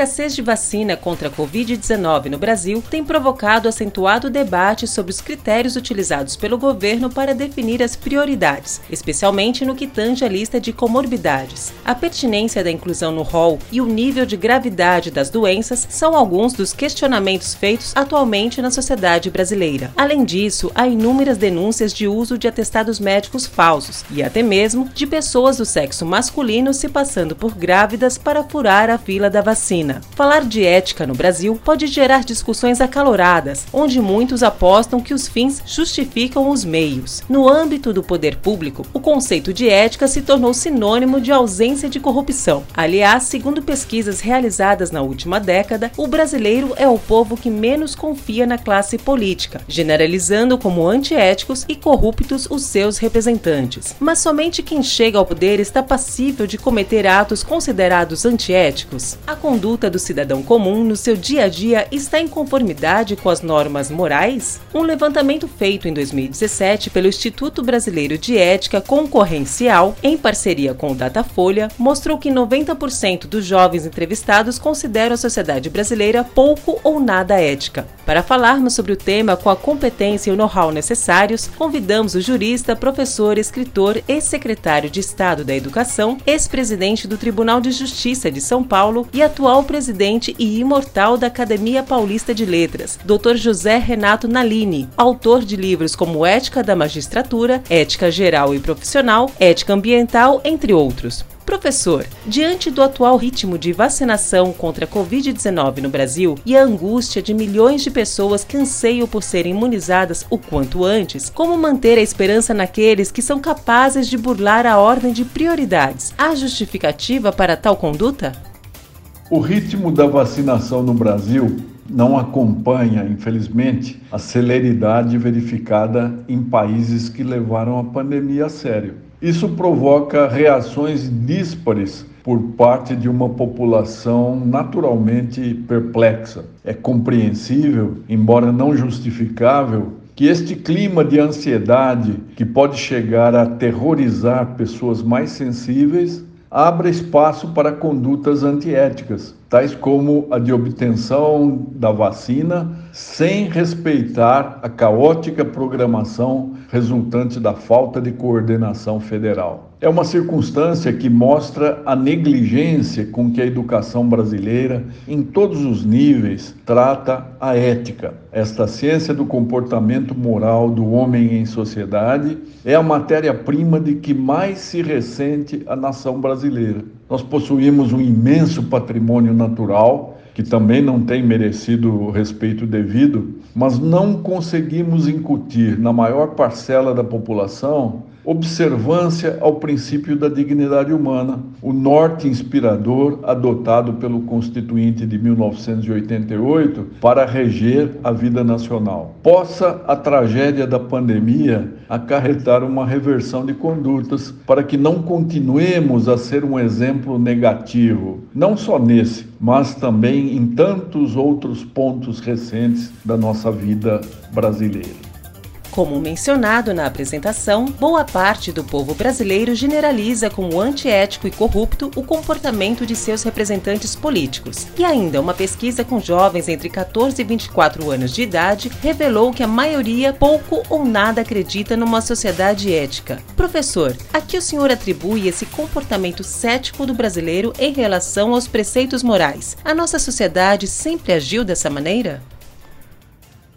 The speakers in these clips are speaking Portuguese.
Escassez de vacina contra a Covid-19 no Brasil tem provocado acentuado debate sobre os critérios utilizados pelo governo para definir as prioridades, especialmente no que tange a lista de comorbidades. A pertinência da inclusão no rol e o nível de gravidade das doenças são alguns dos questionamentos feitos atualmente na sociedade brasileira. Além disso, há inúmeras denúncias de uso de atestados médicos falsos e até mesmo de pessoas do sexo masculino se passando por grávidas para furar a fila da vacina. Falar de ética no Brasil pode gerar discussões acaloradas, onde muitos apostam que os fins justificam os meios. No âmbito do poder público, o conceito de ética se tornou sinônimo de ausência de corrupção. Aliás, segundo pesquisas realizadas na última década, o brasileiro é o povo que menos confia na classe política, generalizando como antiéticos e corruptos os seus representantes. Mas somente quem chega ao poder está passível de cometer atos considerados antiéticos. A conduta conduta do cidadão comum no seu dia a dia está em conformidade com as normas morais? Um levantamento feito em 2017 pelo Instituto Brasileiro de Ética Concorrencial, em parceria com o Datafolha, mostrou que 90% dos jovens entrevistados consideram a sociedade brasileira pouco ou nada ética. Para falarmos sobre o tema com a competência e o know-how necessários, convidamos o jurista, professor, escritor, ex-secretário de Estado da Educação, ex-presidente do Tribunal de Justiça de São Paulo e atual presidente e imortal da Academia Paulista de Letras, Dr. José Renato Nalini, autor de livros como Ética da Magistratura, Ética Geral e Profissional, Ética Ambiental, entre outros. Professor, diante do atual ritmo de vacinação contra a Covid-19 no Brasil e a angústia de milhões de pessoas que anseiam por serem imunizadas o quanto antes, como manter a esperança naqueles que são capazes de burlar a ordem de prioridades? Há justificativa para tal conduta? O ritmo da vacinação no Brasil não acompanha, infelizmente, a celeridade verificada em países que levaram a pandemia a sério. Isso provoca reações díspares por parte de uma população naturalmente perplexa. É compreensível, embora não justificável, que este clima de ansiedade que pode chegar a aterrorizar pessoas mais sensíveis abra espaço para condutas antiéticas, tais como a de obtenção da vacina sem respeitar a caótica programação resultante da falta de coordenação federal. É uma circunstância que mostra a negligência com que a educação brasileira, em todos os níveis, trata a ética. Esta ciência do comportamento moral do homem em sociedade é a matéria-prima de que mais se ressente a nação brasileira. Nós possuímos um imenso patrimônio natural que também não tem merecido o respeito devido, mas não conseguimos incutir na maior parcela da população observância ao princípio da dignidade humana, o norte inspirador adotado pelo Constituinte de 1988 para reger a vida nacional. Possa a tragédia da pandemia acarretar uma reversão de condutas para que não continuemos a ser um exemplo negativo, não só nesse, mas também em tantos outros pontos recentes da nossa vida brasileira. Como mencionado na apresentação, boa parte do povo brasileiro generaliza como antiético e corrupto o comportamento de seus representantes políticos. E ainda uma pesquisa com jovens entre 14 e 24 anos de idade revelou que a maioria pouco ou nada acredita numa sociedade ética. Professor, a que o senhor atribui esse comportamento cético do brasileiro em relação aos preceitos morais? A nossa sociedade sempre agiu dessa maneira?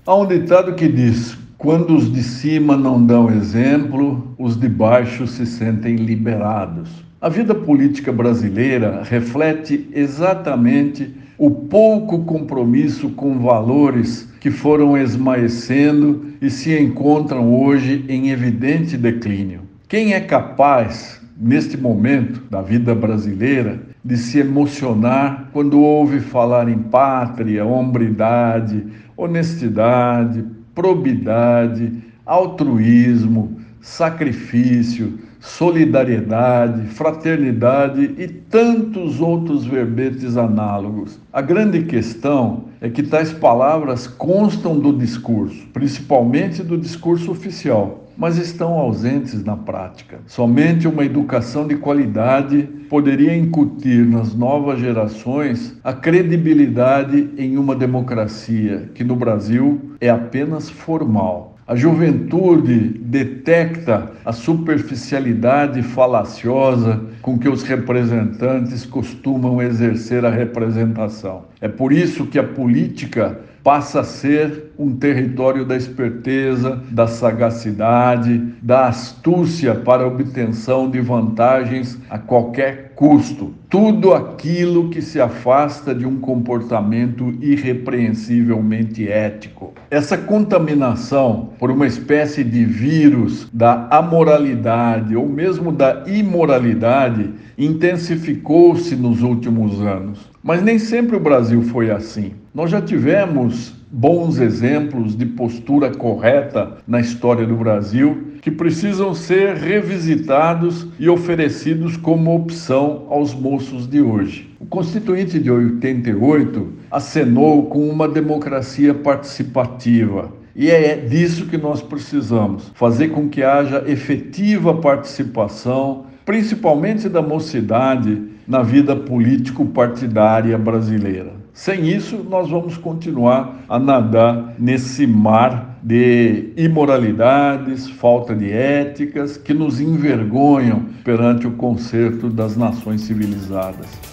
Há um ditado que diz: quando os de cima não dão exemplo, os de baixo se sentem liberados. A vida política brasileira reflete exatamente o pouco compromisso com valores que foram esmaecendo e se encontram hoje em evidente declínio. Quem é capaz, neste momento da vida brasileira, de se emocionar quando ouve falar em pátria, hombridade, honestidade, probidade, altruísmo, sacrifício, solidariedade, fraternidade e tantos outros verbetes análogos. A grande questão é que tais palavras constam do discurso, principalmente do discurso oficial, mas estão ausentes na prática. Somente uma educação de qualidade poderia incutir nas novas gerações a credibilidade em uma democracia que no Brasil é apenas formal. A juventude detecta a superficialidade falaciosa com que os representantes costumam exercer a representação. É por isso que a política passa a ser um território da esperteza, da sagacidade, da astúcia para obtenção de vantagens a qualquer custo. Tudo aquilo que se afasta de um comportamento irrepreensivelmente ético. Essa contaminação por uma espécie de vírus da amoralidade ou mesmo da imoralidade intensificou-se nos últimos anos. Mas nem sempre o Brasil foi assim. Nós já tivemos bons exemplos de postura correta na história do Brasil que precisam ser revisitados e oferecidos como opção aos moços de hoje. O Constituinte de 88 acenou com uma democracia participativa. E é disso que nós precisamos: fazer com que haja efetiva participação, principalmente da mocidade, na vida político-partidária brasileira. Sem isso, nós vamos continuar a nadar nesse mar de imoralidades, falta de éticas que nos envergonham perante o concerto das nações civilizadas.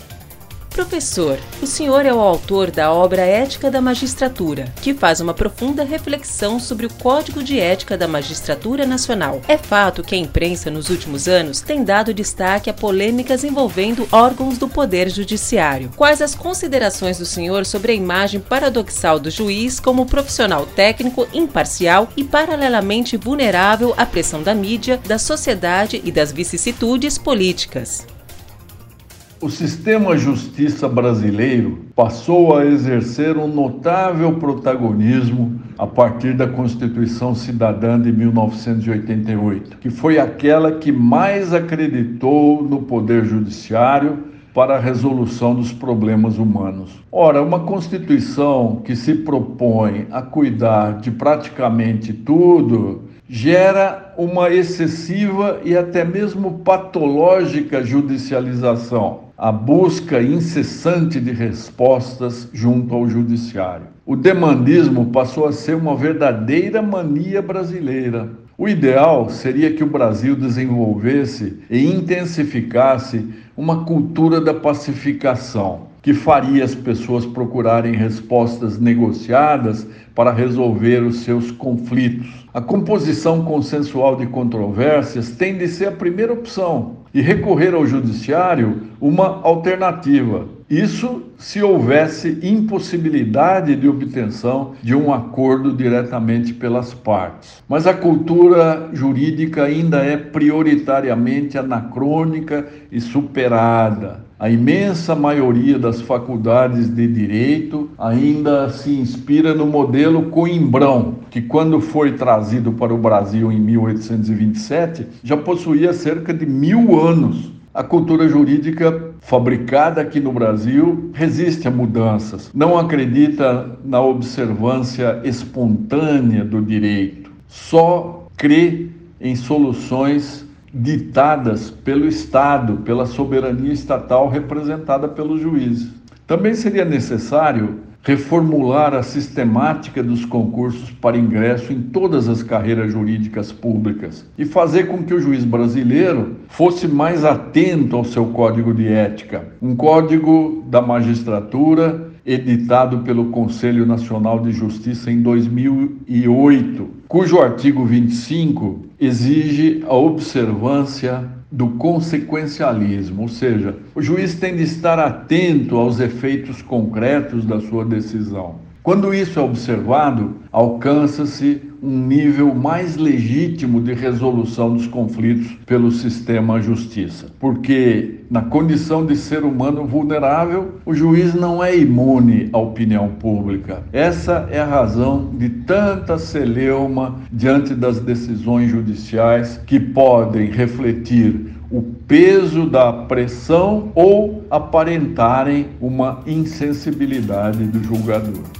Professor, o senhor é o autor da obra Ética da Magistratura, que faz uma profunda reflexão sobre o Código de Ética da Magistratura Nacional. É fato que a imprensa nos últimos anos tem dado destaque a polêmicas envolvendo órgãos do Poder Judiciário. Quais as considerações do senhor sobre a imagem paradoxal do juiz como profissional técnico, imparcial e paralelamente vulnerável à pressão da mídia, da sociedade e das vicissitudes políticas? O sistema justiça brasileiro passou a exercer um notável protagonismo a partir da Constituição Cidadã de 1988, que foi aquela que mais acreditou no poder judiciário para a resolução dos problemas humanos. Ora, uma Constituição que se propõe a cuidar de praticamente tudo gera uma excessiva e até mesmo patológica judicialização a busca incessante de respostas junto ao judiciário. O demandismo passou a ser uma verdadeira mania brasileira. O ideal seria que o Brasil desenvolvesse e intensificasse uma cultura da pacificação, que faria as pessoas procurarem respostas negociadas para resolver os seus conflitos. A composição consensual de controvérsias tem de ser a primeira opção e recorrer ao judiciário uma alternativa. Isso se houvesse impossibilidade de obtenção de um acordo diretamente pelas partes. Mas a cultura jurídica ainda é prioritariamente anacrônica e superada. A imensa maioria das faculdades de direito ainda se inspira no modelo Coimbrão, que, quando foi trazido para o Brasil em 1827, já possuía cerca de mil anos. A cultura jurídica fabricada aqui no Brasil resiste a mudanças, não acredita na observância espontânea do direito, só crê em soluções ditadas pelo Estado, pela soberania estatal representada pelos juízes. Também seria necessário reformular a sistemática dos concursos para ingresso em todas as carreiras jurídicas públicas e fazer com que o juiz brasileiro fosse mais atento ao seu código de ética, um código da magistratura editado pelo Conselho Nacional de Justiça em 2008, cujo artigo 25 exige a observância do consequencialismo, ou seja, o juiz tem de estar atento aos efeitos concretos da sua decisão. Quando isso é observado, alcança-se um nível mais legítimo de resolução dos conflitos pelo sistema justiça. Porque, na condição de ser humano vulnerável, o juiz não é imune à opinião pública. Essa é a razão de tanta celeuma diante das decisões judiciais que podem refletir o peso da pressão ou aparentarem uma insensibilidade do julgador.